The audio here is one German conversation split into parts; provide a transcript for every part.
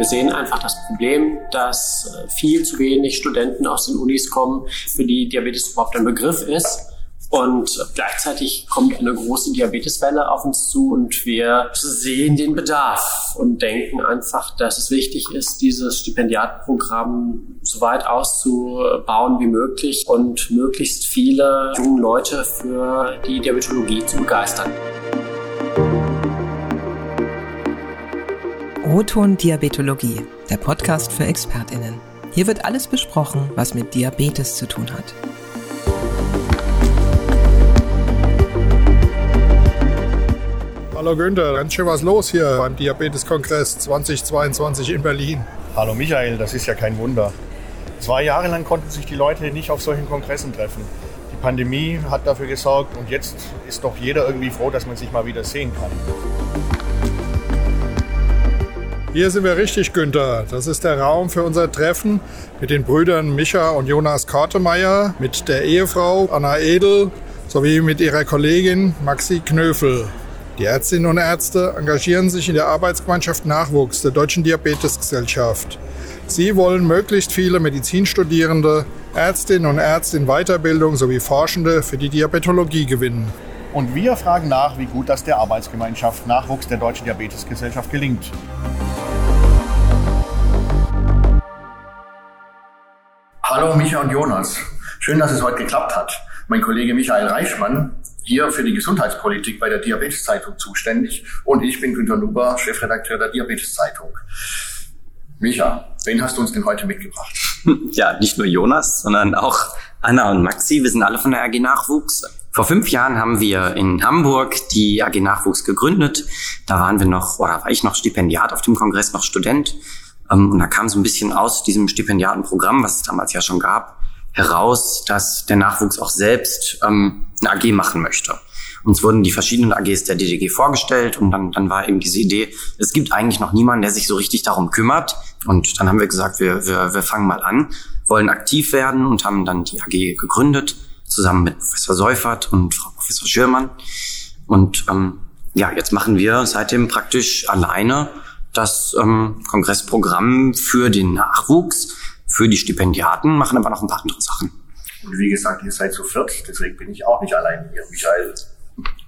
Wir sehen einfach das Problem, dass äh, viel zu wenig Studenten aus den Unis kommen, für die Diabetes überhaupt ein Begriff ist. Und gleichzeitig kommt eine große Diabeteswelle auf uns zu und wir sehen den Bedarf und denken einfach, dass es wichtig ist, dieses Stipendiatenprogramm so weit auszubauen wie möglich und möglichst viele junge Leute für die Diabetologie zu begeistern. Roton Diabetologie, der Podcast für ExpertInnen. Hier wird alles besprochen, was mit Diabetes zu tun hat. Hallo Günther, ganz schön was los hier beim Diabeteskongress 2022 in Berlin. Hallo Michael, das ist ja kein Wunder. Zwei Jahre lang konnten sich die Leute nicht auf solchen Kongressen treffen. Die Pandemie hat dafür gesorgt und jetzt ist doch jeder irgendwie froh, dass man sich mal wieder sehen kann. Hier sind wir richtig, Günther. Das ist der Raum für unser Treffen mit den Brüdern Micha und Jonas Kortemeyer, mit der Ehefrau Anna Edel sowie mit ihrer Kollegin Maxi Knöfel. Die Ärztinnen und Ärzte engagieren sich in der Arbeitsgemeinschaft Nachwuchs der Deutschen Diabetesgesellschaft. Sie wollen möglichst viele Medizinstudierende, Ärztinnen und Ärzte in Weiterbildung sowie Forschende für die Diabetologie gewinnen. Und wir fragen nach, wie gut das der Arbeitsgemeinschaft Nachwuchs der Deutschen Diabetesgesellschaft gelingt. Hallo Micha und Jonas. Schön, dass es heute geklappt hat. Mein Kollege Michael Reichmann hier für die Gesundheitspolitik bei der Diabeteszeitung zuständig und ich bin Günter Nuber, Chefredakteur der Diabeteszeitung. Micha, wen hast du uns denn heute mitgebracht? Ja, nicht nur Jonas, sondern auch Anna und Maxi. Wir sind alle von der AG Nachwuchs. Vor fünf Jahren haben wir in Hamburg die AG Nachwuchs gegründet. Da waren wir noch, oder war ich noch Stipendiat auf dem Kongress, noch Student. Ähm, und da kam so ein bisschen aus diesem Stipendiatenprogramm, was es damals ja schon gab, heraus, dass der Nachwuchs auch selbst ähm, eine AG machen möchte. Uns wurden die verschiedenen AGs der DDG vorgestellt und dann, dann war eben diese Idee, es gibt eigentlich noch niemanden, der sich so richtig darum kümmert. Und dann haben wir gesagt, wir, wir, wir fangen mal an, wollen aktiv werden und haben dann die AG gegründet, zusammen mit Professor Seufert und Frau Professor Schürmann. Und ähm, ja, jetzt machen wir seitdem praktisch alleine das ähm, Kongressprogramm für den Nachwuchs für die Stipendiaten, machen aber noch ein paar andere Sachen. Und wie gesagt, ihr seid zu viert, deswegen bin ich auch nicht allein hier, Michael.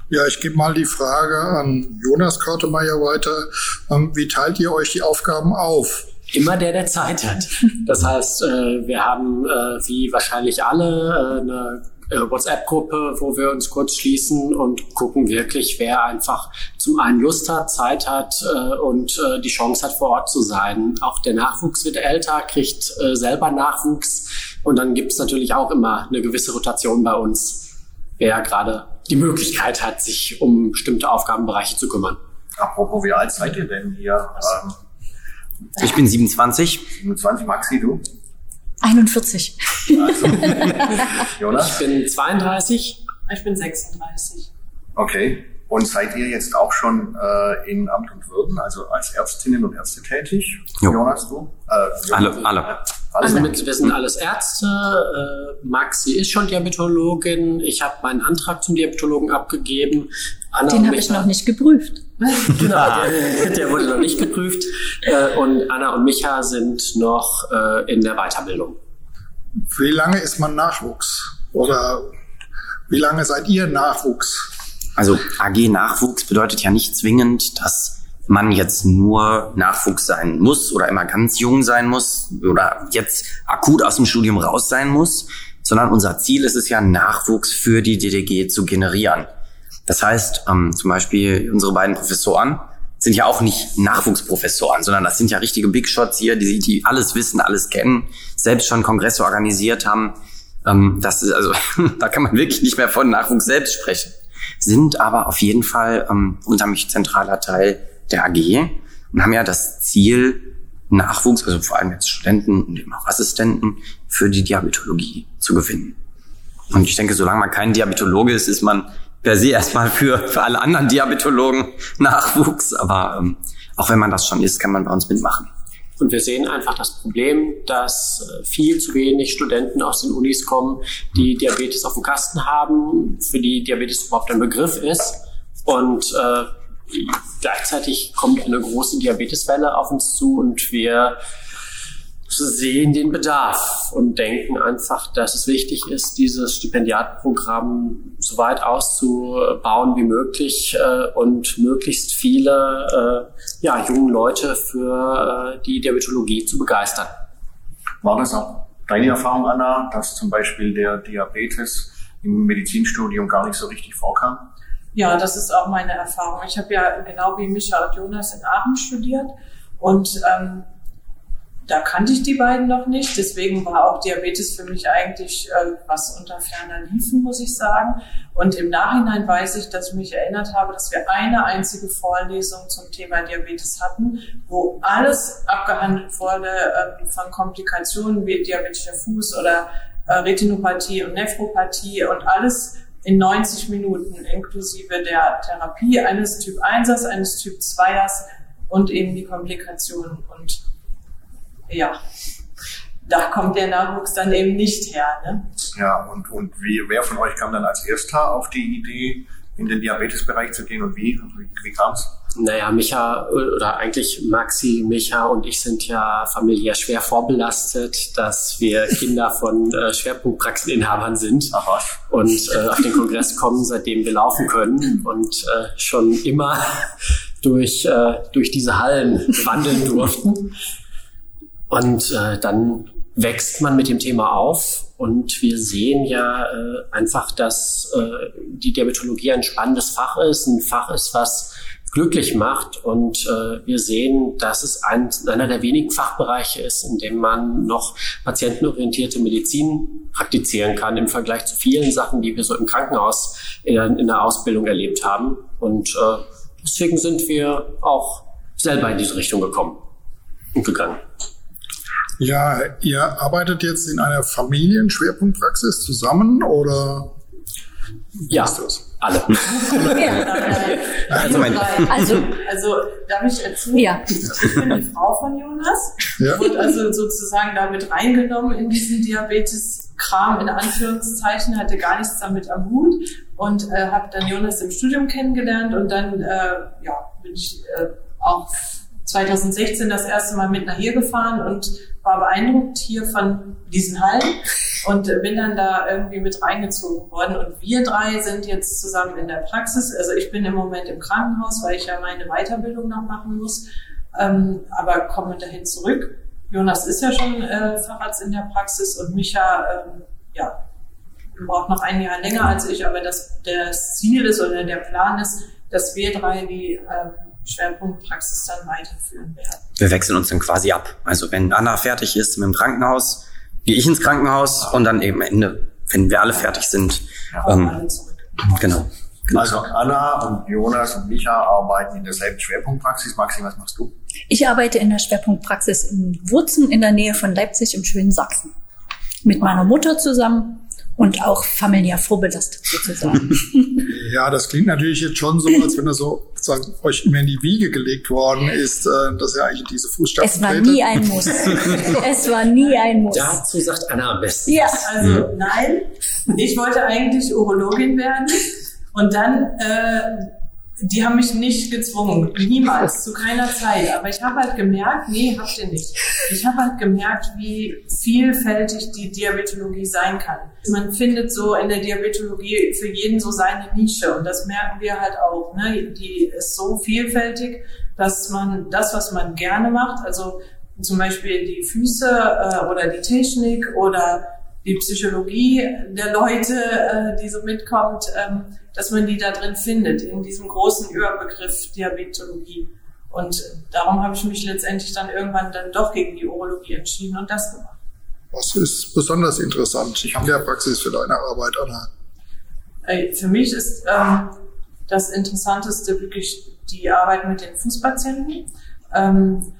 Ja, ich gebe mal die Frage an Jonas Kortemeyer weiter. Ähm, wie teilt ihr euch die Aufgaben auf? Immer der, der Zeit hat. Das heißt, äh, wir haben, äh, wie wahrscheinlich alle, äh, eine WhatsApp-Gruppe, wo wir uns kurz schließen und gucken wirklich, wer einfach zum einen Lust hat, Zeit hat äh, und äh, die Chance hat, vor Ort zu sein. Auch der Nachwuchs wird älter, kriegt äh, selber Nachwuchs und dann gibt es natürlich auch immer eine gewisse Rotation bei uns, wer gerade die Möglichkeit hat, sich um bestimmte Aufgabenbereiche zu kümmern. Apropos, wie alt seid ihr denn hier? Ähm, ich bin 27. 27, Maxi, du? 41. Also, Jonas? Ich bin 32. Ich bin 36. Okay. Und seid ihr jetzt auch schon äh, in Amt und Würden, also als Ärztinnen und Ärzte tätig? Jo. Jonas, du? Äh, Jonas, Alle, du? alle. Also Alle. mit, wir sind alles Ärzte. Äh, Maxi ist schon Diabetologin. Ich habe meinen Antrag zum Diabetologen abgegeben. Anna Den habe ich noch nicht geprüft. Genau, der, der wurde noch nicht geprüft. Äh, und Anna und Micha sind noch äh, in der Weiterbildung. Wie lange ist man Nachwuchs? Oder wie lange seid ihr Nachwuchs? Also AG Nachwuchs bedeutet ja nicht zwingend, dass man jetzt nur Nachwuchs sein muss oder immer ganz jung sein muss oder jetzt akut aus dem Studium raus sein muss, sondern unser Ziel ist es ja, Nachwuchs für die DDG zu generieren. Das heißt, ähm, zum Beispiel unsere beiden Professoren sind ja auch nicht Nachwuchsprofessoren, sondern das sind ja richtige Big Shots hier, die, die alles wissen, alles kennen, selbst schon Kongresse organisiert haben. Ähm, das ist also, da kann man wirklich nicht mehr von Nachwuchs selbst sprechen. Sind aber auf jeden Fall ähm, unheimlich zentraler Teil der AG und haben ja das Ziel, Nachwuchs, also vor allem jetzt Studenten und eben auch Assistenten für die Diabetologie zu gewinnen. Und ich denke, solange man kein Diabetologe ist, ist man per se erstmal für, für alle anderen Diabetologen Nachwuchs. Aber ähm, auch wenn man das schon ist, kann man bei uns mitmachen. Und wir sehen einfach das Problem, dass äh, viel zu wenig Studenten aus den Unis kommen, die Diabetes auf dem Kasten haben, für die Diabetes überhaupt ein Begriff ist. Und äh, gleichzeitig kommt eine große Diabeteswelle auf uns zu und wir sehen den Bedarf und denken einfach, dass es wichtig ist, dieses Stipendiatprogramm so weit auszubauen wie möglich äh, und möglichst viele äh, ja, jungen Leute für äh, die Diabetologie zu begeistern. War das auch deine Erfahrung, Anna, dass zum Beispiel der Diabetes im Medizinstudium gar nicht so richtig vorkam? Ja, das ist auch meine Erfahrung. Ich habe ja genau wie Micha und Jonas in Aachen studiert und ähm, da kannte ich die beiden noch nicht. Deswegen war auch Diabetes für mich eigentlich äh, was unter ferner Liefen, muss ich sagen. Und im Nachhinein weiß ich, dass ich mich erinnert habe, dass wir eine einzige Vorlesung zum Thema Diabetes hatten, wo alles abgehandelt wurde äh, von Komplikationen wie diabetischer Fuß oder äh, Retinopathie und Nephropathie und alles in 90 Minuten inklusive der Therapie eines Typ 1ers, eines Typ 2ers und eben die Komplikationen und ja, da kommt der Nachwuchs dann eben nicht her. Ne? Ja, und, und wie, wer von euch kam dann als erster auf die Idee, in den Diabetesbereich zu gehen und wie? Also wie, wie kam es? Naja, Micha oder eigentlich Maxi, Micha und ich sind ja familiär schwer vorbelastet, dass wir Kinder von äh, Schwerpunktpraxeninhabern sind Aha. und äh, auf den Kongress kommen, seitdem wir laufen können und äh, schon immer durch, äh, durch diese Hallen wandeln durften. Und äh, dann wächst man mit dem Thema auf und wir sehen ja äh, einfach, dass äh, die Diabetologie ein spannendes Fach ist, ein Fach ist, was glücklich macht und äh, wir sehen, dass es ein, einer der wenigen Fachbereiche ist, in dem man noch patientenorientierte Medizin praktizieren kann im Vergleich zu vielen Sachen, die wir so im Krankenhaus in, in der Ausbildung erlebt haben. Und äh, deswegen sind wir auch selber in diese Richtung gekommen und gegangen. Ja, ihr arbeitet jetzt in einer Familienschwerpunktpraxis zusammen oder wie Ja, alle. Also, mein- also, also darf ich erzählen? Ja. Ich bin die Frau von Jonas Ja. und also sozusagen damit reingenommen in diesen Diabetes-Kram in Anführungszeichen, hatte gar nichts damit am Hut und äh, habe dann Jonas im Studium kennengelernt und dann äh, ja, bin ich äh, auch 2016 das erste Mal mit nach hier gefahren und war beeindruckt hier von diesen Hallen und bin dann da irgendwie mit reingezogen worden. Und wir drei sind jetzt zusammen in der Praxis. Also ich bin im Moment im Krankenhaus, weil ich ja meine Weiterbildung noch machen muss, ähm, aber komme dahin zurück. Jonas ist ja schon äh, Facharzt in der Praxis und Micha, ähm, ja, braucht noch ein Jahr länger als ich, aber das, das Ziel ist oder der Plan ist, dass wir drei die ähm, Schwerpunktpraxis dann weiterführen werden. Wir wechseln uns dann quasi ab. Also wenn Anna fertig ist mit dem Krankenhaus, gehe ich ins Krankenhaus und dann eben am Ende, wenn wir alle fertig sind. Kommen Ähm, genau. genau. Also Anna und Jonas und Micha arbeiten in derselben Schwerpunktpraxis. Maxi, was machst du? Ich arbeite in der Schwerpunktpraxis in Wurzen in der Nähe von Leipzig im schönen Sachsen. Mit meiner Mutter zusammen und auch familiär vorbelastet sozusagen. Ja, das klingt natürlich jetzt schon so, als wenn das so sagen, euch immer in die Wiege gelegt worden ist, äh, dass ihr eigentlich in diese Fußstapfen es war tretet. nie ein Muss. es war nie ein Muss. Dazu sagt Anna am besten. Ja. Also nein, ich wollte eigentlich Urologin werden und dann, äh, die haben mich nicht gezwungen, niemals, zu keiner Zeit. Aber ich habe halt gemerkt, nee, habt ihr nicht. Ich habe halt gemerkt, wie vielfältig die Diabetologie sein kann. Man findet so in der Diabetologie für jeden so seine Nische und das merken wir halt auch. Ne? Die ist so vielfältig, dass man das, was man gerne macht, also zum Beispiel die Füße äh, oder die Technik oder die Psychologie der Leute, äh, die so mitkommt, ähm, dass man die da drin findet, in diesem großen Überbegriff Diabetologie. Und darum habe ich mich letztendlich dann irgendwann dann doch gegen die Urologie entschieden und das gemacht. Was ist besonders interessant in der Praxis für deine Arbeit, Anna? Äh, Für mich ist ähm, das Interessanteste wirklich die Arbeit mit den Fußpatienten. Ähm,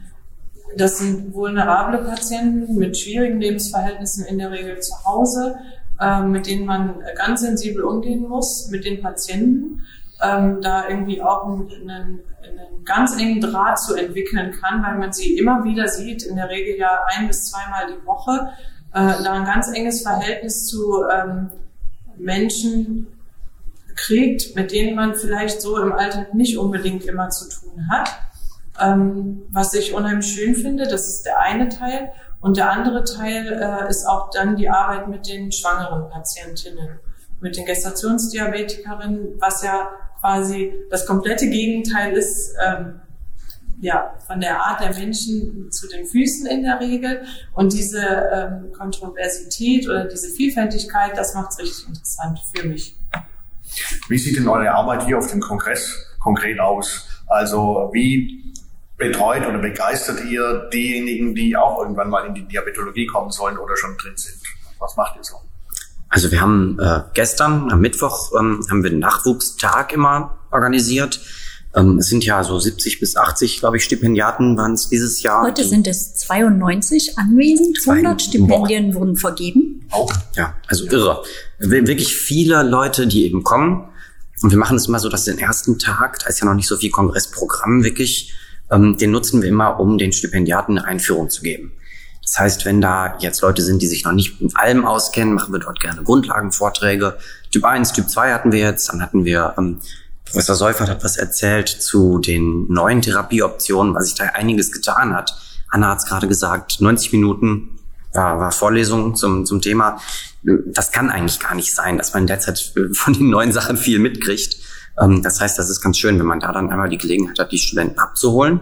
das sind vulnerable Patienten mit schwierigen Lebensverhältnissen in der Regel zu Hause, ähm, mit denen man ganz sensibel umgehen muss, mit den Patienten, ähm, da irgendwie auch einen, einen, einen ganz engen Draht zu entwickeln kann, weil man sie immer wieder sieht, in der Regel ja ein bis zweimal die Woche, äh, da ein ganz enges Verhältnis zu ähm, Menschen kriegt, mit denen man vielleicht so im Alltag nicht unbedingt immer zu tun hat. Ähm, was ich unheimlich schön finde, das ist der eine Teil. Und der andere Teil äh, ist auch dann die Arbeit mit den schwangeren Patientinnen, mit den Gestationsdiabetikerinnen, was ja quasi das komplette Gegenteil ist, ähm, ja, von der Art der Menschen zu den Füßen in der Regel. Und diese ähm, Kontroversität oder diese Vielfältigkeit, das macht es richtig interessant für mich. Wie sieht denn eure Arbeit hier auf dem Kongress konkret aus? Also wie betreut oder begeistert ihr diejenigen, die auch irgendwann mal in die Diabetologie kommen sollen oder schon drin sind? Was macht ihr so? Also wir haben äh, gestern am Mittwoch ähm, haben wir einen Nachwuchstag immer organisiert. Ähm, es sind ja so 70 bis 80, glaube ich, Stipendiaten waren es dieses Jahr. Heute sind es 92 anwesend, 100 Stipendien wurden vergeben. Oh. Ja, also irre. Wirklich viele Leute, die eben kommen. Und wir machen es immer so, dass den ersten Tag, da ist ja noch nicht so viel Kongressprogramm wirklich, ähm, den nutzen wir immer, um den Stipendiaten eine Einführung zu geben. Das heißt, wenn da jetzt Leute sind, die sich noch nicht mit allem auskennen, machen wir dort gerne Grundlagenvorträge. Typ 1, Typ 2 hatten wir jetzt, dann hatten wir, ähm, Professor Seufert hat was erzählt zu den neuen Therapieoptionen, weil sich da einiges getan hat. Anna hat es gerade gesagt, 90 Minuten ja, war Vorlesung zum, zum Thema. Das kann eigentlich gar nicht sein, dass man derzeit von den neuen Sachen viel mitkriegt. Ähm, das heißt, das ist ganz schön, wenn man da dann einmal die Gelegenheit hat, die Studenten abzuholen.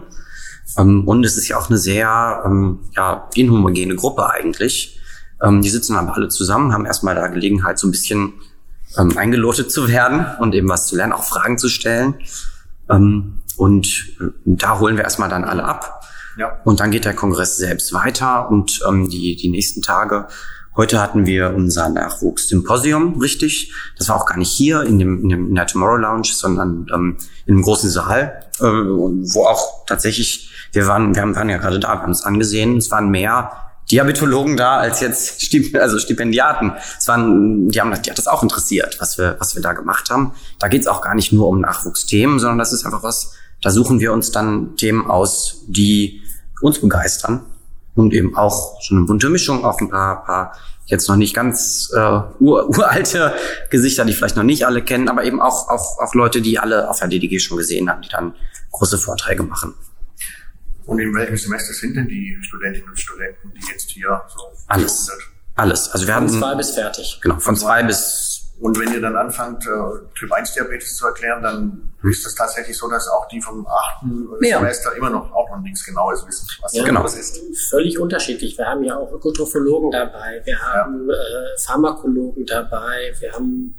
Ähm, und es ist ja auch eine sehr ähm, ja, inhomogene Gruppe eigentlich. Die sitzen aber alle zusammen, haben erstmal da Gelegenheit, so ein bisschen eingelotet zu werden und eben was zu lernen, auch Fragen zu stellen. Und äh, da holen wir erstmal dann alle ab. Ja. Und dann geht der Kongress selbst weiter und die, die nächsten Tage Heute hatten wir unser Nachwuchs-Symposium, richtig. Das war auch gar nicht hier in, dem, in, dem, in der Tomorrow Lounge, sondern ähm, in einem großen Saal, äh, wo auch tatsächlich, wir waren, wir waren ja gerade da, wir haben es angesehen, es waren mehr Diabetologen da als jetzt Stip also Stipendiaten. Es waren, die haben, die hat das auch interessiert, was wir, was wir da gemacht haben. Da geht es auch gar nicht nur um Nachwuchsthemen, sondern das ist einfach was, da suchen wir uns dann Themen aus, die uns begeistern und eben auch so eine bunte Mischung, auch ein paar, paar jetzt noch nicht ganz äh, ur, uralte Gesichter, die vielleicht noch nicht alle kennen, aber eben auch, auch, auch Leute, die alle auf der DDG schon gesehen haben, die dann große Vorträge machen. Und in welchem Semester sind denn die Studentinnen und Studenten, die jetzt hier so alles, alles. Also wir von haben zwei bis fertig. Genau, von zwei bis und wenn ihr dann anfangt, äh, Typ 1 Diabetes zu erklären, dann ist es tatsächlich so, dass auch die vom achten ja. Semester immer noch auch noch nichts Genaues wissen, was ja, genau. das ist. Völlig unterschiedlich. Wir haben ja auch Ökotrophologen dabei, wir haben ja. äh, Pharmakologen dabei, wir haben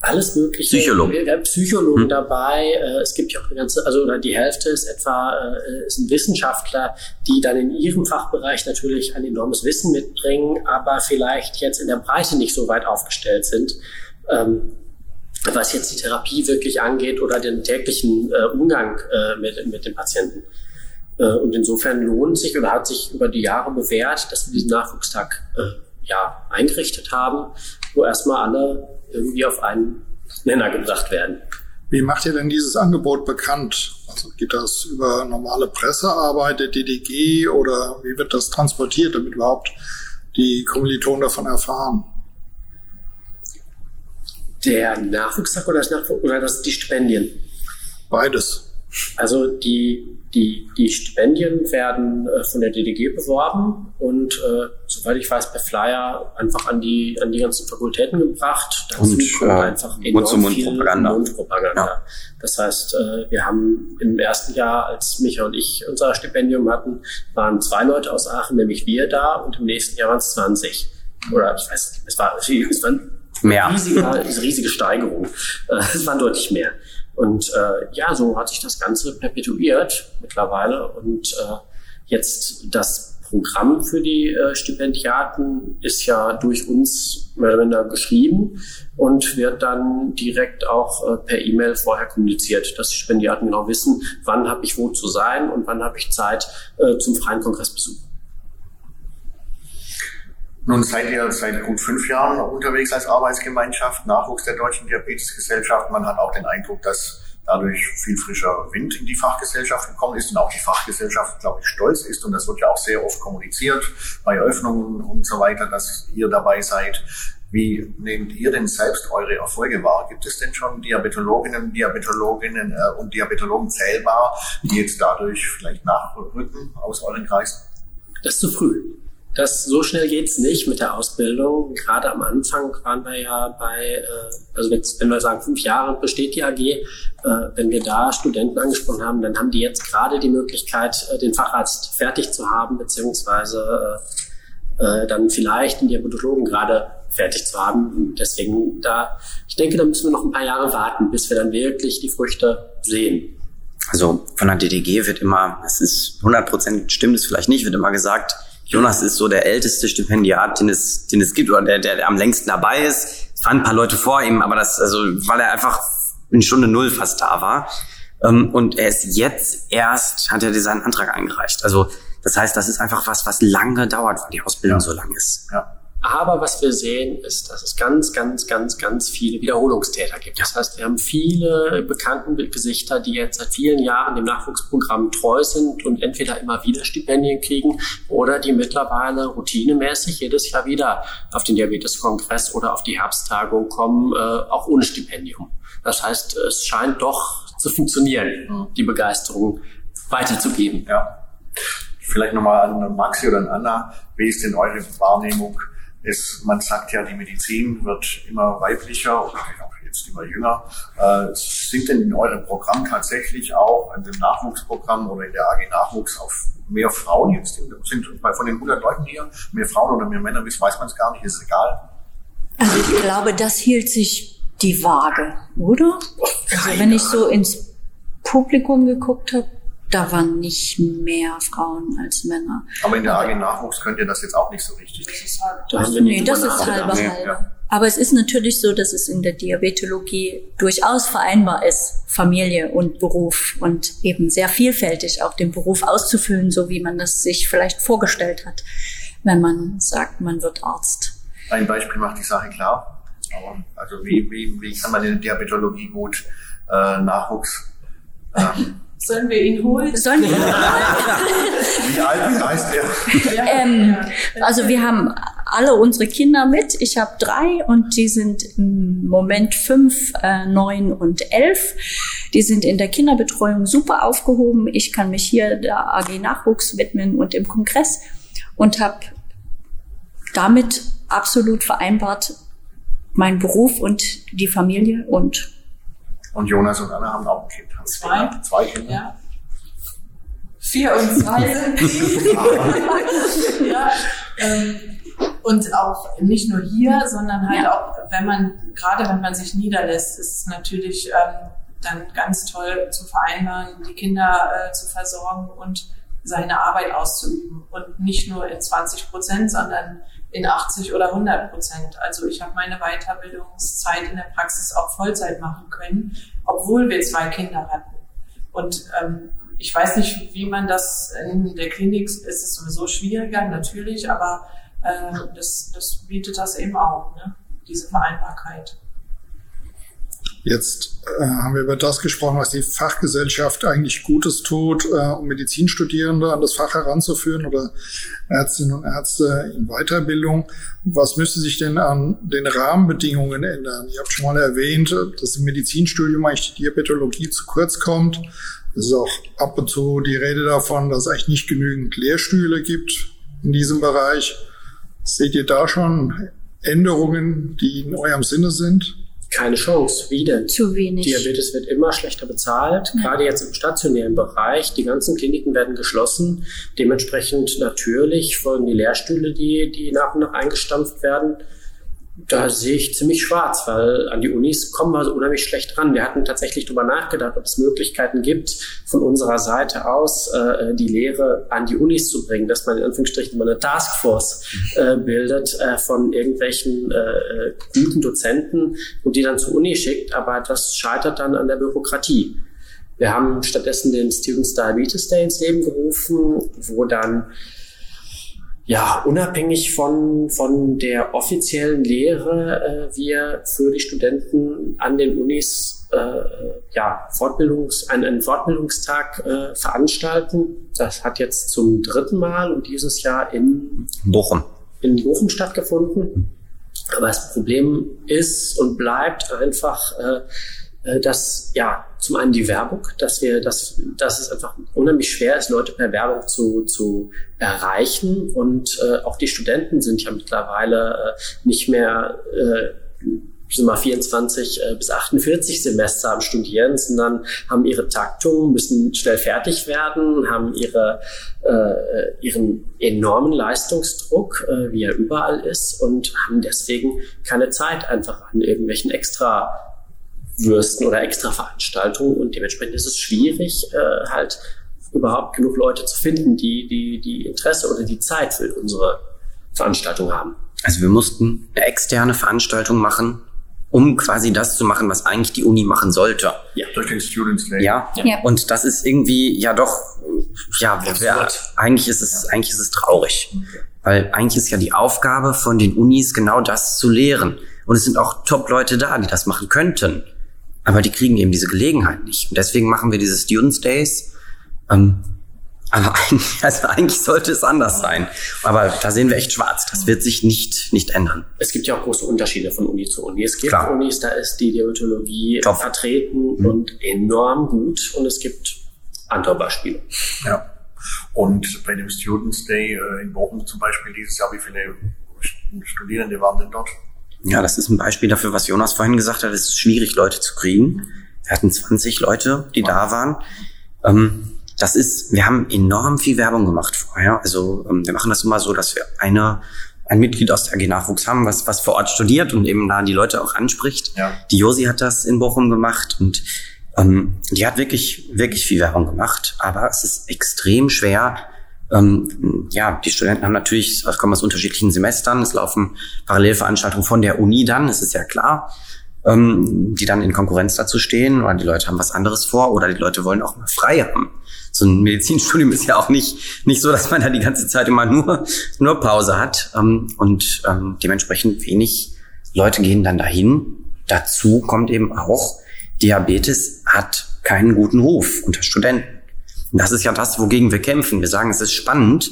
alles mögliche. Psychologen. Wir haben Psychologen hm. dabei. Äh, es gibt ja auch eine ganze, also oder die Hälfte ist etwa äh, ist ein Wissenschaftler, die dann in ihrem Fachbereich natürlich ein enormes Wissen mitbringen, aber vielleicht jetzt in der Breite nicht so weit aufgestellt sind. Ähm, was jetzt die Therapie wirklich angeht oder den täglichen äh, Umgang mit, mit den Patienten. und insofern lohnt sich oder hat sich über die Jahre bewährt, dass wir diesen Nachwuchstag ja, eingerichtet haben, wo erstmal alle irgendwie auf einen Nenner gebracht werden. Wie macht ihr denn dieses Angebot bekannt? Also geht das über normale Pressearbeit der DDG oder wie wird das transportiert, damit überhaupt die Kommilitonen davon erfahren? Der Nachwuchstag oder, das Nachwuchs oder das, die Stipendien? Beides. Also die die, die Stipendien werden äh, von der DDG beworben und äh, soweit ich weiß, per Flyer einfach an die, an die ganzen Fakultäten gebracht. Dazu und, kommt äh, einfach enorm Mund -Mund viel Propaganda. Mundpropaganda. Ja. Das heißt, äh, wir haben im ersten Jahr, als Micha und ich unser Stipendium hatten, waren zwei Leute aus Aachen, nämlich wir da, und im nächsten Jahr waren es 20. Oder ich weiß es war, es war mehr. Riesige, riesige Steigerung. Äh, es waren deutlich mehr. Und äh, ja, so hat sich das Ganze perpetuiert mittlerweile. Und äh, jetzt das Programm für die äh, Stipendiaten ist ja durch uns mehr oder weniger geschrieben und wird dann direkt auch äh, per E-Mail vorher kommuniziert, dass die Stipendiaten genau wissen, wann habe ich wo zu sein und wann habe ich Zeit äh, zum freien Kongressbesuch. Nun seid ihr seit gut fünf Jahren unterwegs als Arbeitsgemeinschaft, Nachwuchs der Deutschen Diabetesgesellschaft. Man hat auch den Eindruck, dass dadurch viel frischer Wind in die Fachgesellschaft gekommen ist und auch die Fachgesellschaft, glaube ich, stolz ist. Und das wird ja auch sehr oft kommuniziert bei Eröffnungen und so weiter, dass ihr dabei seid. Wie nehmt ihr denn selbst eure Erfolge wahr? Gibt es denn schon Diabetologinnen, Diabetologinnen äh, und Diabetologen zählbar, die jetzt dadurch vielleicht nachrücken aus euren Kreisen? Das ist zu früh. Das, so schnell geht's nicht mit der Ausbildung. Gerade am Anfang waren wir ja bei, äh, also wenn wir sagen, fünf Jahre besteht die AG, äh, wenn wir da Studenten angesprochen haben, dann haben die jetzt gerade die Möglichkeit, äh, den Facharzt fertig zu haben, beziehungsweise äh, äh, dann vielleicht den Diabetologen gerade fertig zu haben. Deswegen da, ich denke, da müssen wir noch ein paar Jahre warten, bis wir dann wirklich die Früchte sehen. Also von der DDG wird immer, es ist 100% stimmt es vielleicht nicht, wird immer gesagt, Jonas ist so der älteste Stipendiat, den es, den es gibt oder der, der, der am längsten dabei ist. Es waren ein paar Leute vor ihm, aber das, also, weil er einfach in Stunde Null fast da war. Ähm, und er ist jetzt erst, hat er seinen Antrag eingereicht. Also, das heißt, das ist einfach was, was lange dauert, weil die Ausbildung ja. so lang ist. Ja. Aber was wir sehen, ist, dass es ganz, ganz, ganz, ganz viele Wiederholungstäter gibt. Das heißt, wir haben viele bekannte Gesichter, die jetzt seit vielen Jahren dem Nachwuchsprogramm treu sind und entweder immer wieder Stipendien kriegen oder die mittlerweile routinemäßig jedes Jahr wieder auf den Diabeteskongress oder auf die Herbsttagung kommen, äh, auch ohne Stipendium. Das heißt, es scheint doch zu funktionieren, die Begeisterung weiterzugeben. Ja. Vielleicht nochmal an Maxi oder an Anna. Wie ist denn eure Wahrnehmung? Ist, man sagt ja, die Medizin wird immer weiblicher auch jetzt immer jünger. Äh, sind denn in eurem Programm tatsächlich auch in dem Nachwuchsprogramm oder in der AG Nachwuchs auf mehr Frauen jetzt sind von den 100 Leuten hier mehr Frauen oder mehr Männer, weiß man es gar nicht, ist egal. Also ich glaube, das hielt sich die Waage, oder? Also wenn ich so ins Publikum geguckt habe, da waren nicht mehr Frauen als Männer. Aber in der AG Nachwuchs könnt ihr das jetzt auch nicht so richtig. Das ist halb. Das, nee, das ist halber halber. Ja. Aber es ist natürlich so, dass es in der Diabetologie durchaus vereinbar ist, Familie und Beruf und eben sehr vielfältig auch den Beruf auszufüllen, so wie man das sich vielleicht vorgestellt hat, wenn man sagt, man wird Arzt. Ein Beispiel macht die Sache klar. Also wie, wie, wie kann man in der Diabetologie gut äh, Nachwuchs ähm, Sollen wir ihn holen? Sollen wir ihn holen? Wie alt heißt er? Ähm, also wir haben alle unsere Kinder mit. Ich habe drei und die sind im Moment fünf, äh, neun und elf. Die sind in der Kinderbetreuung super aufgehoben. Ich kann mich hier der AG Nachwuchs widmen und im Kongress und habe damit absolut vereinbart meinen Beruf und die Familie und und Jonas und Anna haben auch ein Kind. Zwei. Kinder. Zwei Kinder. Ja. Vier und zwei sind. ja, ähm, und auch nicht nur hier, sondern halt ja. auch, wenn man, gerade wenn man sich niederlässt, ist es natürlich ähm, dann ganz toll zu vereinbaren, die Kinder äh, zu versorgen und seine Arbeit auszuüben. Und nicht nur in 20 Prozent, sondern in 80 oder 100 Prozent. Also ich habe meine Weiterbildungszeit in der Praxis auch Vollzeit machen können, obwohl wir zwei Kinder hatten. Und ähm, ich weiß nicht, wie man das in der Klinik ist es sowieso schwieriger, natürlich, aber äh, das, das bietet das eben auch, ne? diese Vereinbarkeit. Jetzt äh, haben wir über das gesprochen, was die Fachgesellschaft eigentlich Gutes tut, äh, um Medizinstudierende an das Fach heranzuführen oder Ärztinnen und Ärzte in Weiterbildung. Was müsste sich denn an den Rahmenbedingungen ändern? Ihr habt schon mal erwähnt, dass im Medizinstudium eigentlich die Diabetologie zu kurz kommt. Es ist auch ab und zu die Rede davon, dass es eigentlich nicht genügend Lehrstühle gibt in diesem Bereich. Seht ihr da schon Änderungen, die in eurem Sinne sind? Keine Chance. Wie denn? Zu wenig. Diabetes wird immer schlechter bezahlt, ja. gerade jetzt im stationären Bereich. Die ganzen Kliniken werden geschlossen. Dementsprechend natürlich folgen die Lehrstühle, die, die nach und nach eingestampft werden da sehe ich ziemlich schwarz, weil an die Unis kommen wir so unheimlich schlecht ran. Wir hatten tatsächlich darüber nachgedacht, ob es Möglichkeiten gibt, von unserer Seite aus äh, die Lehre an die Unis zu bringen, dass man in Anführungsstrichen mal eine Taskforce äh, bildet äh, von irgendwelchen äh, guten Dozenten und die dann zur Uni schickt, aber das scheitert dann an der Bürokratie. Wir haben stattdessen den Students Diabetes Day ins Leben gerufen, wo dann ja, unabhängig von, von der offiziellen Lehre, äh, wir für die Studenten an den Unis äh, ja, Fortbildungs, einen, einen Fortbildungstag äh, veranstalten. Das hat jetzt zum dritten Mal und dieses Jahr in Bochum, in Bochum stattgefunden. Aber das Problem ist und bleibt einfach, äh, dass ja zum einen die Werbung, dass wir, dass, dass es einfach unheimlich schwer ist, Leute per Werbung zu, zu erreichen. Und äh, auch die Studenten sind ja mittlerweile äh, nicht mehr äh, sind mal 24 äh, bis 48 Semester am Studieren, sondern haben ihre Taktung, müssen schnell fertig werden, haben ihre, äh, ihren enormen Leistungsdruck, äh, wie er überall ist, und haben deswegen keine Zeit einfach an irgendwelchen extra Würsten oder extra Veranstaltungen und dementsprechend ist es schwierig, äh, halt überhaupt genug Leute zu finden, die, die, die Interesse oder die Zeit für unsere Veranstaltung haben. Also wir mussten eine externe Veranstaltung machen, um quasi das zu machen, was eigentlich die Uni machen sollte. Ja, durch den Students Day. Ja, ja. und das ist irgendwie ja doch, ja, wer, eigentlich ist es, eigentlich ist es traurig. Weil eigentlich ist ja die Aufgabe von den Unis genau das zu lehren. Und es sind auch Top-Leute da, die das machen könnten. Aber die kriegen eben diese Gelegenheit nicht. Und deswegen machen wir diese Students Days. Ähm, aber eigentlich, also eigentlich sollte es anders sein. Aber da sehen wir echt schwarz. Das wird sich nicht, nicht ändern. Es gibt ja auch große Unterschiede von Uni zu Uni. Es gibt Klar. Unis, da ist die Diabetologie Top. vertreten mhm. und enorm gut. Und es gibt andere Beispiele. Ja. Und bei dem Students Day äh, in Bochum zum Beispiel dieses Jahr, wie viele Studierende waren denn dort? Ja, das ist ein Beispiel dafür, was Jonas vorhin gesagt hat. Es ist schwierig, Leute zu kriegen. Wir hatten 20 Leute, die wow. da waren. Ähm, das ist, wir haben enorm viel Werbung gemacht vorher. Also ähm, wir machen das immer so, dass wir eine ein Mitglied aus der AG Nachwuchs haben, was, was vor Ort studiert und eben da die Leute auch anspricht. Ja. Die Josi hat das in Bochum gemacht und ähm, die hat wirklich, wirklich viel Werbung gemacht, aber es ist extrem schwer. Ähm, ja, die Studenten haben natürlich, es kommen aus unterschiedlichen Semestern, es laufen Parallelveranstaltungen von der Uni dann, das ist ja klar ähm, die dann in Konkurrenz dazu stehen oder die Leute haben was anderes vor oder die Leute wollen auch mal frei haben. So ein Medizinstudium ist ja auch nicht, nicht so, dass man da die ganze Zeit immer nur, nur Pause hat ähm, und ähm, dementsprechend wenig Leute gehen dann dahin. Dazu kommt eben auch, Diabetes hat keinen guten Ruf unter Studenten. Und das ist ja das, wogegen wir kämpfen. Wir sagen, es ist spannend,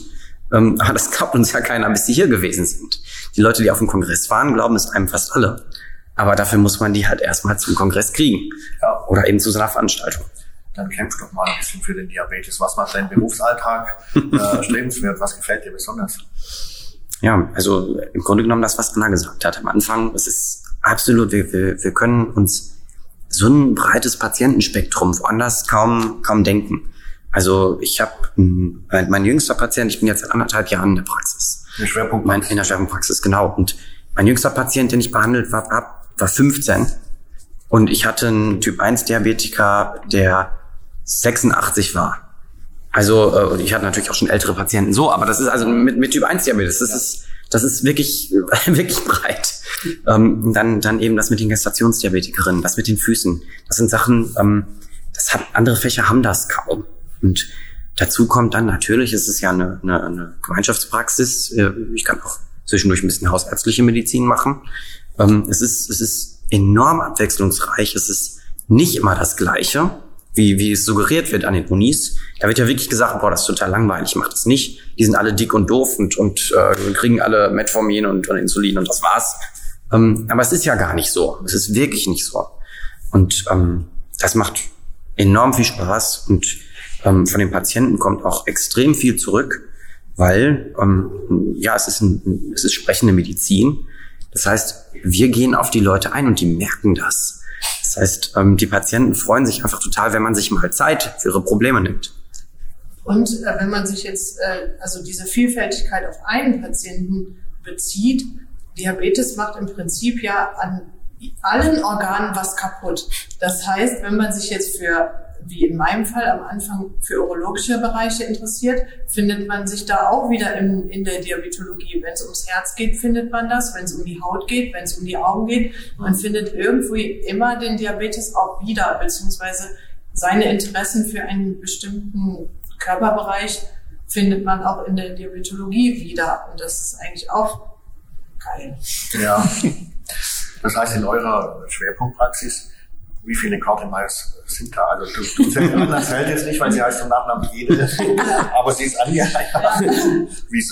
ähm, aber das glaubt uns ja keiner, bis sie hier gewesen sind. Die Leute, die auf dem Kongress waren, glauben es einem fast alle. Aber dafür muss man die halt erstmal zum Kongress kriegen. Ja. Oder eben zu so einer Veranstaltung. Dann kämpf doch mal ein bisschen für den Diabetes. Was macht dein Berufsalltag äh, strebenswert? Was gefällt dir besonders? Ja, also im Grunde genommen das, was Anna gesagt hat am Anfang. Es ist absolut, wir, wir, wir können uns so ein breites Patientenspektrum woanders kaum, kaum denken. Also ich habe mein, jüngster Patient, ich bin jetzt seit anderthalb Jahren in der Praxis. In der Schwerpunktpraxis. Mein, in der Schwerpunktpraxis, genau. Und mein jüngster Patient, den ich behandelt habe, war 15 und ich hatte einen Typ 1 Diabetiker, der 86 war. Also äh, ich hatte natürlich auch schon ältere Patienten so, aber das ist also mit, mit Typ 1 Diabetes, das ist das ist wirklich wirklich breit. Ähm, dann dann eben das mit den Gestationsdiabetikerinnen, das mit den Füßen. Das sind Sachen, ähm, das hat andere Fächer haben das kaum. Und dazu kommt dann natürlich, es ist ja eine, eine, eine Gemeinschaftspraxis. Äh, ich kann auch zwischendurch ein bisschen hausärztliche Medizin machen. Ähm, es, ist, es ist enorm abwechslungsreich. Es ist nicht immer das Gleiche, wie, wie es suggeriert wird an den Unis. Da wird ja wirklich gesagt, boah, das ist total langweilig, mach das nicht. Die sind alle dick und doof und, und äh, kriegen alle Metformin und, und Insulin und das war's. Ähm, aber es ist ja gar nicht so. Es ist wirklich nicht so. Und ähm, das macht enorm viel Spaß und ähm, von den Patienten kommt auch extrem viel zurück, weil ähm, ja, es ist, ein, es ist sprechende Medizin. Das heißt, wir gehen auf die Leute ein und die merken das. Das heißt, ähm, die Patienten freuen sich einfach total, wenn man sich mal Zeit für ihre Probleme nimmt. Und äh, wenn man sich jetzt äh, also diese Vielfältigkeit auf einen Patienten bezieht, Diabetes macht im Prinzip ja an allen Organen was kaputt. Das heißt, wenn man sich jetzt für wie in meinem Fall am Anfang für urologische Bereiche interessiert, findet man sich da auch wieder in, in der Diabetologie. Wenn es ums Herz geht, findet man das. Wenn es um die Haut geht, wenn es um die Augen geht, man findet irgendwie immer den Diabetes auch wieder, beziehungsweise seine Interessen für einen bestimmten Körperbereich findet man auch in der Diabetologie wieder. Und das ist eigentlich auch geil. Ja. Das heißt, in eurer Schwerpunktpraxis wie viele Kortemeyers sind da? Also du, du das fällt jetzt nicht, weil sie heißt im Nachnamen Edel, aber sie ist angeheiratet,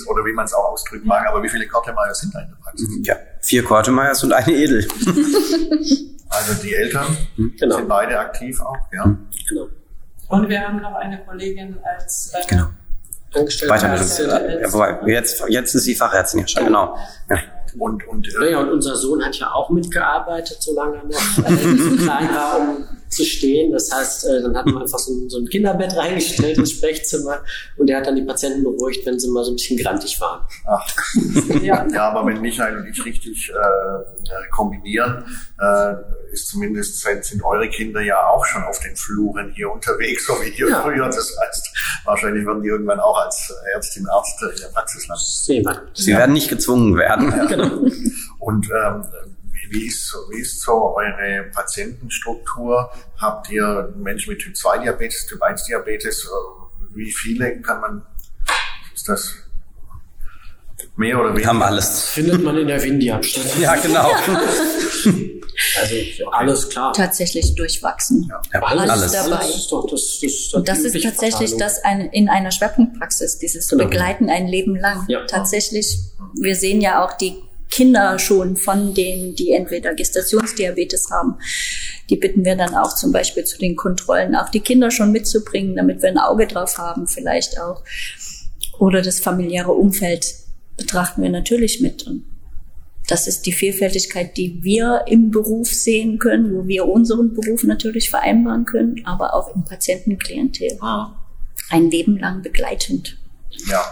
oder wie man es auch ausdrücken mag. Aber wie viele Kortemeyers sind da in der Praxis? Ja, vier Kortemeyers und eine Edel. Also die Eltern mhm. genau. sind beide aktiv auch, ja. Mhm. Genau. Und wir haben noch eine Kollegin als äh, genau. Angestellte. Weiterbildung. Ja, wobei, jetzt, jetzt ist sie Fachärztin ja schon, genau. Ja. Und, und, äh, ja, und unser Sohn hat ja auch mitgearbeitet, solange er noch äh, klein war, um zu stehen. Das heißt, äh, dann hat man einfach so ein, so ein Kinderbett reingestellt ins Sprechzimmer und der hat dann die Patienten beruhigt, wenn sie mal so ein bisschen grantig waren. Ach. ja. ja, aber wenn Michael und ich richtig äh, kombinieren, äh, ist zumindest sind, eure Kinder ja auch schon auf den Fluren hier unterwegs, so wie ihr ja. früher. Das heißt, wahrscheinlich werden die irgendwann auch als Ärztin, Arzt in der Praxis landen. Sie werden nicht gezwungen werden. Ja. Genau. Und ähm, wie ist, wie ist so eure Patientenstruktur? Habt ihr Menschen mit Typ 2 Diabetes, Typ 1 Diabetes? Wie viele kann man, ist das mehr oder weniger? Haben alles. Findet man in der Windy-Abstand. ja, genau. Also alles klar. Tatsächlich durchwachsen. Ja, alles, alles dabei. Alles ist doch, das, das, das Und das ist tatsächlich das ein, in einer Schwerpunktpraxis, dieses genau. Begleiten ein Leben lang. Ja. Tatsächlich, wir sehen ja auch die Kinder schon von denen, die entweder Gestationsdiabetes haben. Die bitten wir dann auch zum Beispiel zu den Kontrollen auch die Kinder schon mitzubringen, damit wir ein Auge drauf haben vielleicht auch. Oder das familiäre Umfeld betrachten wir natürlich mit. Und das ist die Vielfältigkeit, die wir im Beruf sehen können, wo wir unseren Beruf natürlich vereinbaren können, aber auch im Patientenklientel. Ein Leben lang begleitend. Ja,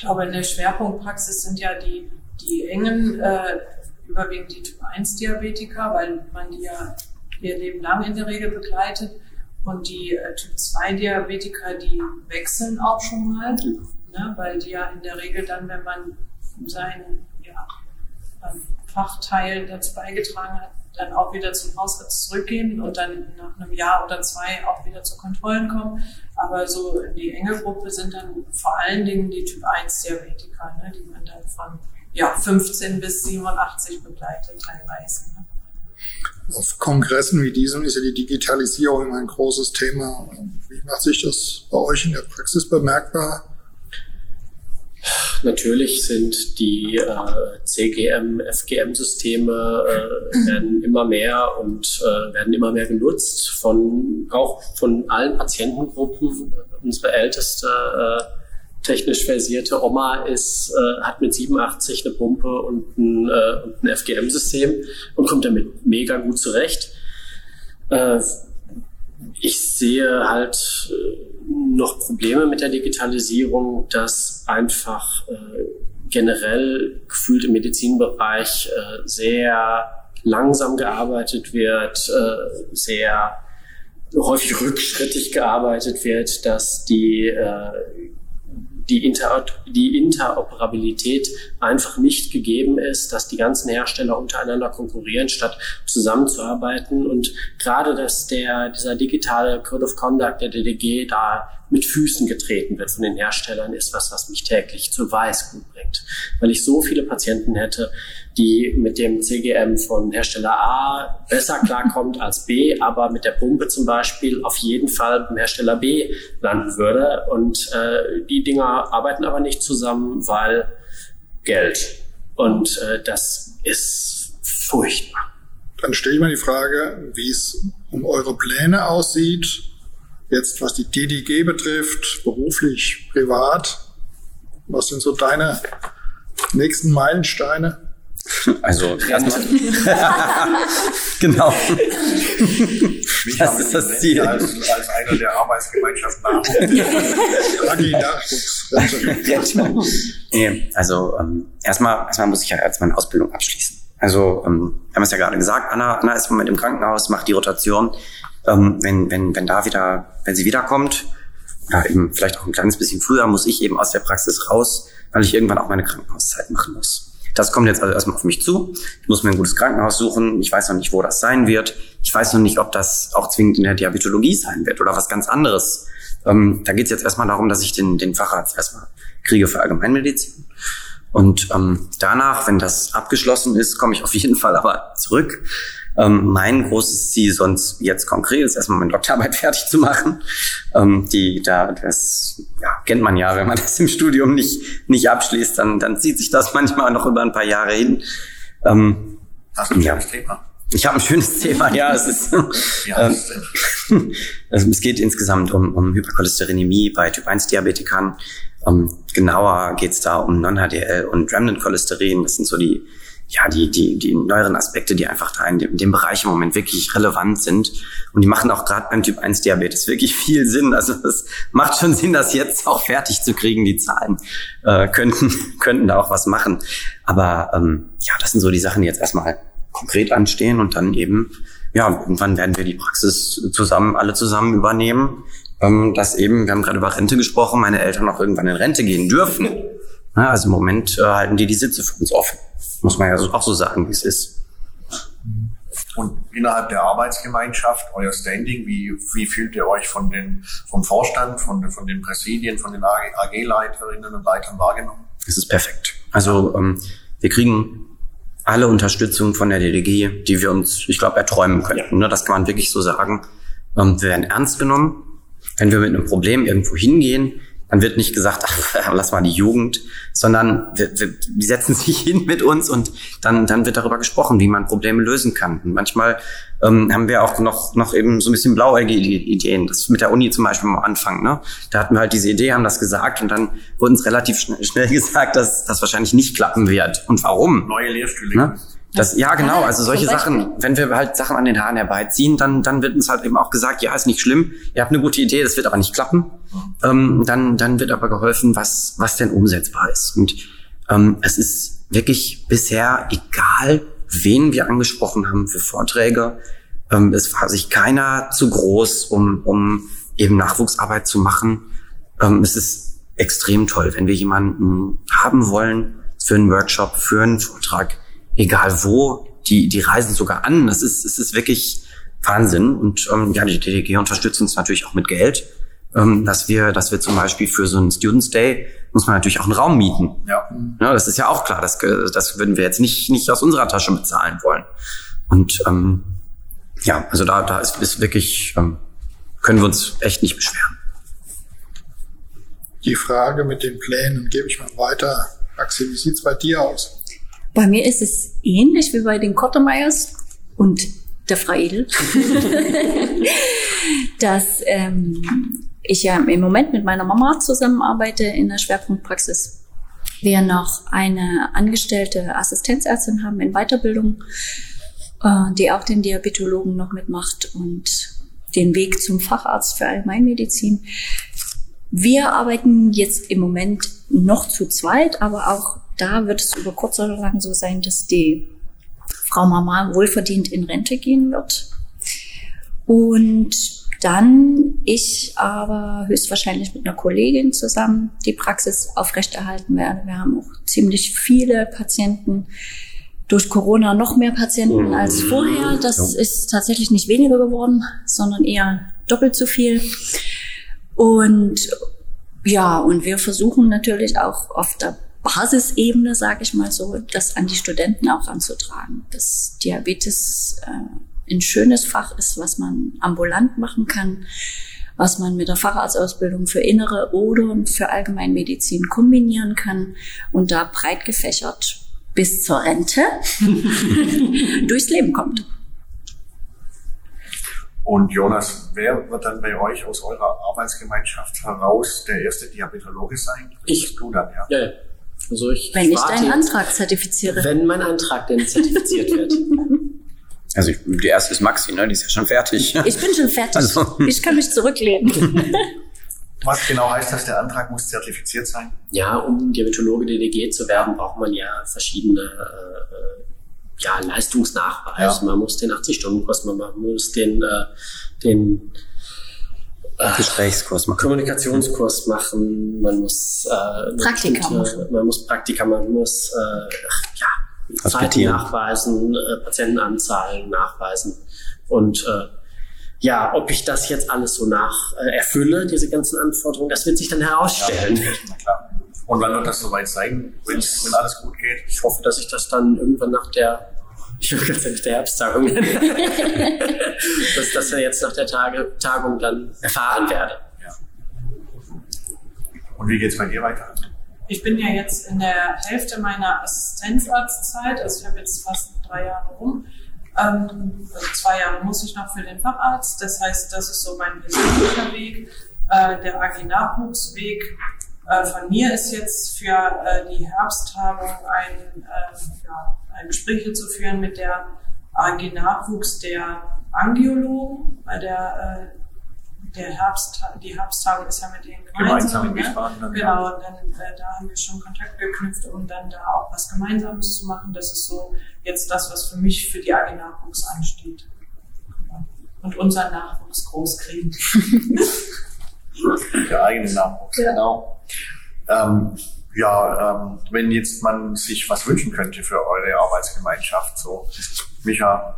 glaube, in der Schwerpunktpraxis sind ja die, die engen, äh, überwiegend die Typ 1 Diabetiker, weil man die ja ihr Leben lang in der Regel begleitet. Und die äh, Typ 2 Diabetiker, die wechseln auch schon mal, ne, weil die ja in der Regel dann, wenn man seinen ja, Fachteil dazu beigetragen hat, dann auch wieder zum Hausarzt zurückgehen und dann nach einem Jahr oder zwei auch wieder zu Kontrollen kommen. Aber so die enge Gruppe sind dann vor allen Dingen die Typ 1 Diabetiker, ne, die man dann von ja, 15 bis 87 begleitet teilweise. Ne. Auf Kongressen wie diesem ist ja die Digitalisierung ein großes Thema. Wie macht sich das bei euch in der Praxis bemerkbar? Natürlich sind die äh, CGM, FGM-Systeme äh, werden immer mehr und äh, werden immer mehr genutzt von auch von allen Patientengruppen. Unsere älteste äh, technisch versierte Oma ist, äh, hat mit 87 eine Pumpe und ein, äh, und ein FGM-System und kommt damit mega gut zurecht. Ich sehe halt äh, noch Probleme mit der Digitalisierung, dass einfach äh, generell gefühlt im Medizinbereich äh, sehr langsam gearbeitet wird, sehr häufig rückschrittig gearbeitet wird, dass die die, Inter die Interoperabilität einfach nicht gegeben ist, dass die ganzen Hersteller untereinander konkurrieren, statt zusammenzuarbeiten. Und gerade, dass der, dieser digitale Code of Conduct, der DDG, da mit Füßen getreten wird von den Herstellern, ist was, was mich täglich zu Weißgut bringt. Weil ich so viele Patienten hätte, die mit dem CGM von Hersteller A besser klarkommt als B, aber mit der Pumpe zum Beispiel auf jeden Fall beim Hersteller B landen würde. Und äh, die Dinger arbeiten aber nicht zusammen, weil Geld. Und äh, das ist furchtbar. Dann stelle ich mal die Frage, wie es um eure Pläne aussieht Jetzt, was die DDG betrifft, beruflich, privat, was sind so deine nächsten Meilensteine? Also erstmal. genau. das ist das Ziel. Als, als einer der Arbeitsgemeinschaften nee, also ähm, erstmal, erstmal muss ich ja erstmal eine Ausbildung abschließen. Also ähm, wir haben es ja gerade gesagt, Anna, Anna ist im Moment im Krankenhaus, macht die Rotation ähm, wenn, wenn, wenn da wieder, wenn sie wiederkommt, ja, eben vielleicht auch ein kleines bisschen früher, muss ich eben aus der Praxis raus, weil ich irgendwann auch meine Krankenhauszeit machen muss. Das kommt jetzt also erstmal auf mich zu. Ich muss mir ein gutes Krankenhaus suchen. Ich weiß noch nicht, wo das sein wird. Ich weiß noch nicht, ob das auch zwingend in der Diabetologie sein wird oder was ganz anderes. Ähm, da geht es jetzt erstmal darum, dass ich den, den Facharzt erstmal kriege für Allgemeinmedizin. Und ähm, danach, wenn das abgeschlossen ist, komme ich auf jeden Fall aber zurück Ähm, mein großes Ziel sonst jetzt konkret ist erstmal meine Doktorarbeit fertig zu machen. Ähm, die da das ja, kennt man ja, wenn man das im Studium nicht nicht abschließt, dann dann zieht sich das manchmal noch über ein paar Jahre hin. Ähm, Hast du ein ja. Thema? Ich habe ein schönes Thema, ja. Es ist, ähm, also es geht insgesamt um, um Hypercholesterinämie bei Typ 1 Diabetikern. Ähm, genauer geht es da um Non-HDL und Remnant Cholesterin. Das sind so die, ja, die, die, die neueren Aspekte, die einfach da in dem, in dem Bereich im Moment wirklich relevant sind. Und die machen auch gerade beim Typ 1 Diabetes wirklich viel Sinn. Also es macht schon Sinn, das jetzt auch fertig zu kriegen. Die Zahlen äh, könnten, könnten da auch was machen. Aber ähm, ja, das sind so die Sachen, die jetzt erstmal konkret anstehen und dann eben, ja, irgendwann werden wir die Praxis zusammen, alle zusammen übernehmen ähm, dass eben, wir haben gerade über Rente gesprochen, meine Eltern auch irgendwann in Rente gehen dürfen. Ja, also im Moment äh, halten die die Sitze für uns offen. Muss man ja auch so sagen, wie es ist. Und innerhalb der Arbeitsgemeinschaft, euer Standing, wie, wie fühlt ihr euch von den, vom Vorstand, von, von den Präsidien, von den AG-Leiterinnen und Leitern wahrgenommen? Es ist perfekt. Also ähm, wir kriegen alle Unterstützung von der DDG, die wir uns, ich glaube, erträumen könnten. Ja. Das kann man wirklich so sagen. Ähm, wir werden ernst genommen. Wenn wir mit einem Problem irgendwo hingehen, dann wird nicht gesagt, ach, lass mal die Jugend, sondern wir, wir, die setzen sich hin mit uns und dann, dann wird darüber gesprochen, wie man Probleme lösen kann. Und manchmal ähm, haben wir auch noch, noch eben so ein bisschen blauäugige Ideen. Das mit der Uni zum Beispiel am Anfang. Ne? Da hatten wir halt diese Idee, haben das gesagt und dann wurde uns relativ schnell, schnell gesagt, dass das wahrscheinlich nicht klappen wird. Und warum? Neue Lehrstühle. Ne? Das, ja, genau. Also solche Sachen, wenn wir halt Sachen an den Haaren herbeiziehen, dann, dann wird uns halt eben auch gesagt, ja, ist nicht schlimm, ihr habt eine gute Idee, das wird aber nicht klappen. Ähm, dann, dann wird aber geholfen, was, was denn umsetzbar ist. Und ähm, es ist wirklich bisher egal, wen wir angesprochen haben für Vorträge. Ähm, es war sich keiner zu groß, um, um eben Nachwuchsarbeit zu machen. Ähm, es ist extrem toll, wenn wir jemanden haben wollen für einen Workshop, für einen Vortrag, egal wo, die, die reisen sogar an. Das ist, es ist wirklich Wahnsinn. Und ähm, ja, die DDG unterstützt uns natürlich auch mit Geld, ähm, dass wir, dass wir zum Beispiel für so einen Students Day muss man natürlich auch einen Raum mieten. Ja. ja das ist ja auch klar. Das, das würden wir jetzt nicht, nicht aus unserer Tasche bezahlen wollen. Und ähm, ja, also da, da ist, ist wirklich, ähm, können wir uns echt nicht beschweren. Die Frage mit den Plänen gebe ich mal weiter. Axel, wie sieht's bei dir aus? Bei mir ist es ähnlich wie bei den Kottemeyers und der Freidel, dass ähm, ich ja im Moment mit meiner Mama zusammenarbeite in der Schwerpunktpraxis. Wir noch eine angestellte Assistenzärztin haben in Weiterbildung, äh, die auch den Diabetologen noch mitmacht und den Weg zum Facharzt für Allgemeinmedizin. Wir arbeiten jetzt im Moment noch zu zweit, aber auch da wird es über kurz oder lang so sein, dass die Frau Mama wohlverdient in Rente gehen wird. Und dann ich aber höchstwahrscheinlich mit einer Kollegin zusammen die Praxis aufrechterhalten werde. Wir haben auch ziemlich viele Patienten, durch Corona noch mehr Patienten mhm. als vorher. Das ist tatsächlich nicht weniger geworden, sondern eher doppelt so viel. Und ja, und wir versuchen natürlich auch auf der Basisebene, sage ich mal so, das an die Studenten auch anzutragen. Dass Diabetes äh, ein schönes Fach ist, was man ambulant machen kann, was man mit der Facharztausbildung für Innere oder für Allgemeinmedizin kombinieren kann und da breit gefächert bis zur Rente durchs Leben kommt. Und Jonas, wer wird dann bei euch aus eurer Arbeitsgemeinschaft heraus der erste Diabetologe sein? Ich. Du dann, ja. ja, ja. Also ich wenn ich deinen Antrag zertifiziere. Wenn mein Antrag denn zertifiziert wird. Also ich, die erste ist Maxi, ne? Die ist ja schon fertig. Ich bin schon fertig. Also. Ich kann mich zurücklehnen. Was genau heißt das, der Antrag muss zertifiziert sein? Ja, um Diabetologe DDG zu werden, braucht man ja verschiedene äh, ja, Leistungsnachweis. Ja. Man muss den 80-Stunden-Kurs, man muss den, äh, den Gesprächskurs machen. Kommunikationskurs machen, man muss äh, Praktika machen. Man muss Praktika, man muss äh, ja, Zeiten nachweisen, äh, Patientenanzahlen nachweisen. Und äh, ja, ob ich das jetzt alles so nach äh, erfülle, diese ganzen Anforderungen, das wird sich dann herausstellen. Ja, klar. Und wann wird das soweit sein, wenn alles gut geht? Ich hoffe, dass ich das dann irgendwann nach der ich will ganz ehrlich der Herbsttagung nennen, dass das ja jetzt nach der Tage, Tagung dann erfahren werde. Ja. Und wie geht es bei dir weiter? Ich bin ja jetzt in der Hälfte meiner Assistenzarztzeit, also ich habe jetzt fast drei Jahre rum. Ähm, also zwei Jahre muss ich noch für den Facharzt. Das heißt, das ist so mein persönlicher Weg. Äh, der AG-Nachwuchsweg äh, von mir ist jetzt für äh, die Herbsttagung ein, äh, ja, ein Gespräch zu führen mit der AG Nachwuchs der Angiologen, weil der, äh, der Herbst, die Herbsttagung ist ja mit denen gemeinsam. gemeinsam ne? Genau, und dann äh, da haben wir schon Kontakt geknüpft, um dann da auch was Gemeinsames zu machen. Das ist so jetzt das, was für mich für die AG Nachwuchs ansteht. Und unseren Nachwuchs groß kriegen. Der eigene Nachwuchs, ja. genau. Ähm, ja, ähm, wenn jetzt man sich was wünschen könnte für eure Arbeitsgemeinschaft, so, Micha,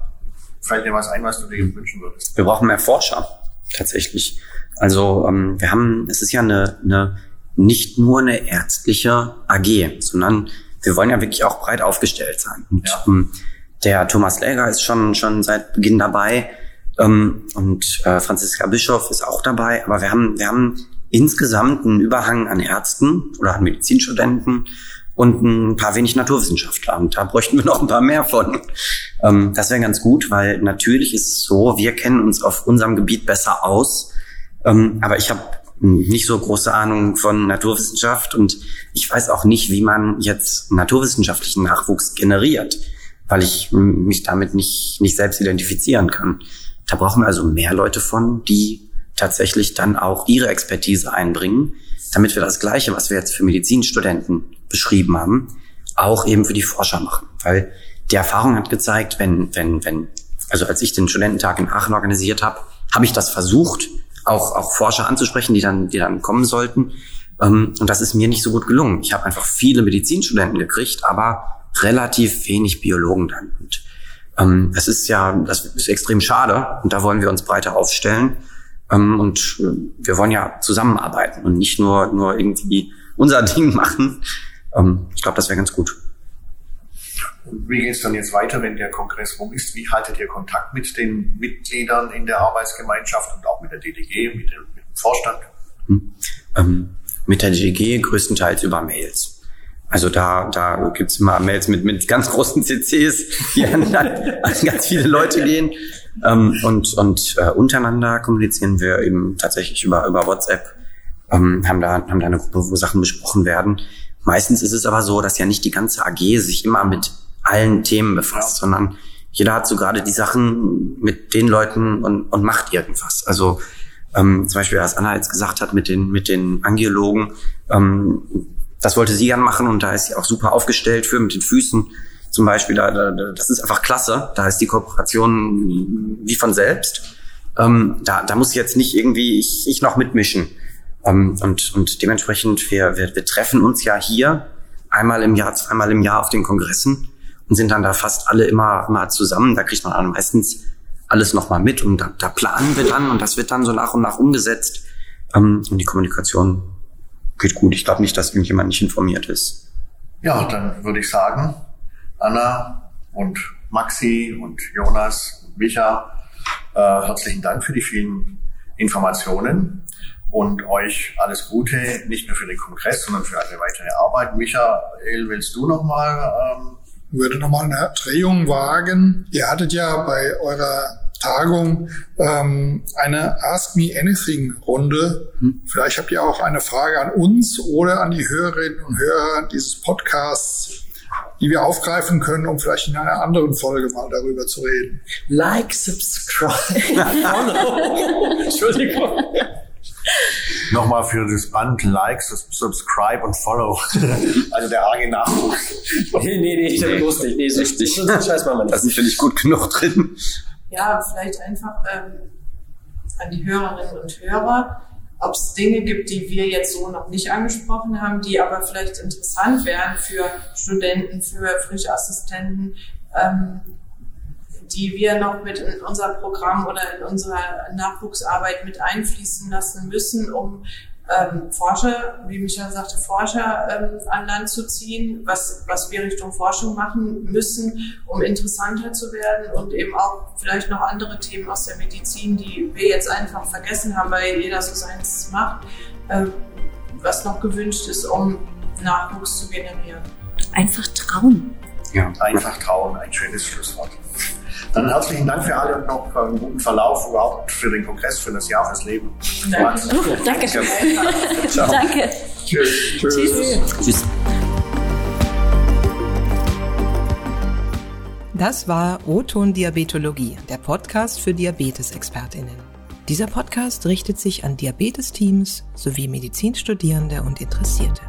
fällt dir was ein, was du dir wünschen würdest? Wir brauchen mehr Forscher, tatsächlich. Also ähm, wir haben, es ist ja eine, eine nicht nur eine ärztliche AG, sondern wir wollen ja wirklich auch breit aufgestellt sein. Und ja. ähm, der Thomas Läger ist schon schon seit Beginn dabei ähm, und äh, Franziska Bischof ist auch dabei. Aber wir haben wir haben insgesamt einen Überhang an Ärzten oder an Medizinstudenten und ein paar wenig Naturwissenschaftler. Und da bräuchten wir noch ein paar mehr von. Ähm, das wäre ganz gut, weil natürlich ist es so, wir kennen uns auf unserem Gebiet besser aus. Ähm, aber ich habe nicht so große Ahnung von Naturwissenschaft und ich weiß auch nicht, wie man jetzt naturwissenschaftlichen Nachwuchs generiert, weil ich mich damit nicht, nicht selbst identifizieren kann. Da brauchen wir also mehr Leute von, die tatsächlich dann auch ihre Expertise einbringen, damit wir das Gleiche, was wir jetzt für Medizinstudenten beschrieben haben, auch eben für die Forscher machen. Weil die Erfahrung hat gezeigt, wenn, wenn, wenn, also als ich den Studententag in Aachen organisiert habe, habe ich das versucht, auch, auch Forscher anzusprechen, die dann, die dann kommen sollten. Ähm, und das ist mir nicht so gut gelungen. Ich habe einfach viele Medizinstudenten gekriegt, aber relativ wenig Biologen dann. Und ähm, das ist ja, das ist extrem schade. Und da wollen wir uns breiter aufstellen. Ähm, und äh, wir wollen ja zusammenarbeiten und nicht nur, nur irgendwie unser Ding machen. Ähm, ich glaube, das wäre ganz gut. Wie geht es dann jetzt weiter, wenn der Kongress rum ist? Wie haltet ihr Kontakt mit den Mitgliedern in der Arbeitsgemeinschaft und auch mit der DDG, mit, dem, mit dem Vorstand? Hm. Ähm, mit der DDG größtenteils über Mails. Also da, da gibt's immer Mails mit, mit ganz großen CCs, die an, an ganz viele Leute gehen. Ähm, und und äh, untereinander kommunizieren wir eben tatsächlich über, über WhatsApp, ähm, haben, da, haben da eine Gruppe, wo Sachen besprochen werden. Meistens ist es aber so, dass ja nicht die ganze AG sich immer mit allen Themen befasst, sondern jeder hat so gerade die Sachen mit den Leuten und, und macht irgendwas. Also ähm, zum Beispiel, was Anna jetzt gesagt hat mit den, mit den Angiologen, ähm, das wollte sie gern machen und da ist sie auch super aufgestellt für mit den Füßen zum Beispiel, da, da, das ist einfach klasse. Da ist die Kooperation wie von selbst. Ähm, da, da muss jetzt nicht irgendwie ich, ich noch mitmischen. Ähm, und, und dementsprechend, wir, wir, wir treffen uns ja hier einmal im Jahr, zweimal im Jahr auf den Kongressen und sind dann da fast alle immer, immer zusammen. Da kriegt man dann meistens alles nochmal mit und da, da planen wir dann und das wird dann so nach und nach umgesetzt. Ähm, und die Kommunikation geht gut. Ich glaube nicht, dass irgendjemand nicht informiert ist. Ja, dann würde ich sagen, Anna und Maxi und Jonas und Micha, äh, herzlichen Dank für die vielen Informationen und euch alles Gute, nicht nur für den Kongress, sondern für eine weitere Arbeit. Michael, willst du nochmal? Ähm würde nochmal eine Drehung wagen. Ihr hattet ja bei eurer Tagung ähm, eine Ask Me Anything Runde. Hm. Vielleicht habt ihr auch eine Frage an uns oder an die Hörerinnen und Hörer dieses Podcasts die wir aufgreifen können, um vielleicht in einer anderen Folge mal darüber zu reden. Like, subscribe, follow. Entschuldigung. Nochmal für das Band Like, Subscribe und Follow. also der arge Nachwuchs. Nee, nee, nee, nee. bloß nicht. Nee, so, richtig. So, so scheiß mal Das ist finde ich gut genug drin. Ja, vielleicht einfach ähm, an die Hörerinnen und Hörer ob es Dinge gibt, die wir jetzt so noch nicht angesprochen haben, die aber vielleicht interessant wären für Studenten, für Frischassistenten, ähm, die wir noch mit in unser Programm oder in unserer Nachwuchsarbeit mit einfließen lassen müssen, um ähm, Forscher, wie Michael sagte, Forscher ähm, an Land zu ziehen, was, was wir Richtung Forschung machen müssen, um interessanter zu werden und eben auch vielleicht noch andere Themen aus der Medizin, die wir jetzt einfach vergessen haben, weil jeder so seins macht, äh, was noch gewünscht ist, um Nachwuchs zu generieren. Einfach trauen. Ja. Einfach trauen, ein schönes Schlusswort. Dann herzlichen Dank für alle und noch äh, einen guten Verlauf überhaupt für den Kongress, für das Jahr, fürs Leben. Danke. Oh, danke. Danke. Tschüss. Tschüss. Tschüss. Tschüss. Das war O-Ton Diabetologie, der Podcast für Diabetesexpertinnen. Dieser Podcast richtet sich an Diabetesteams sowie Medizinstudierende und Interessierte.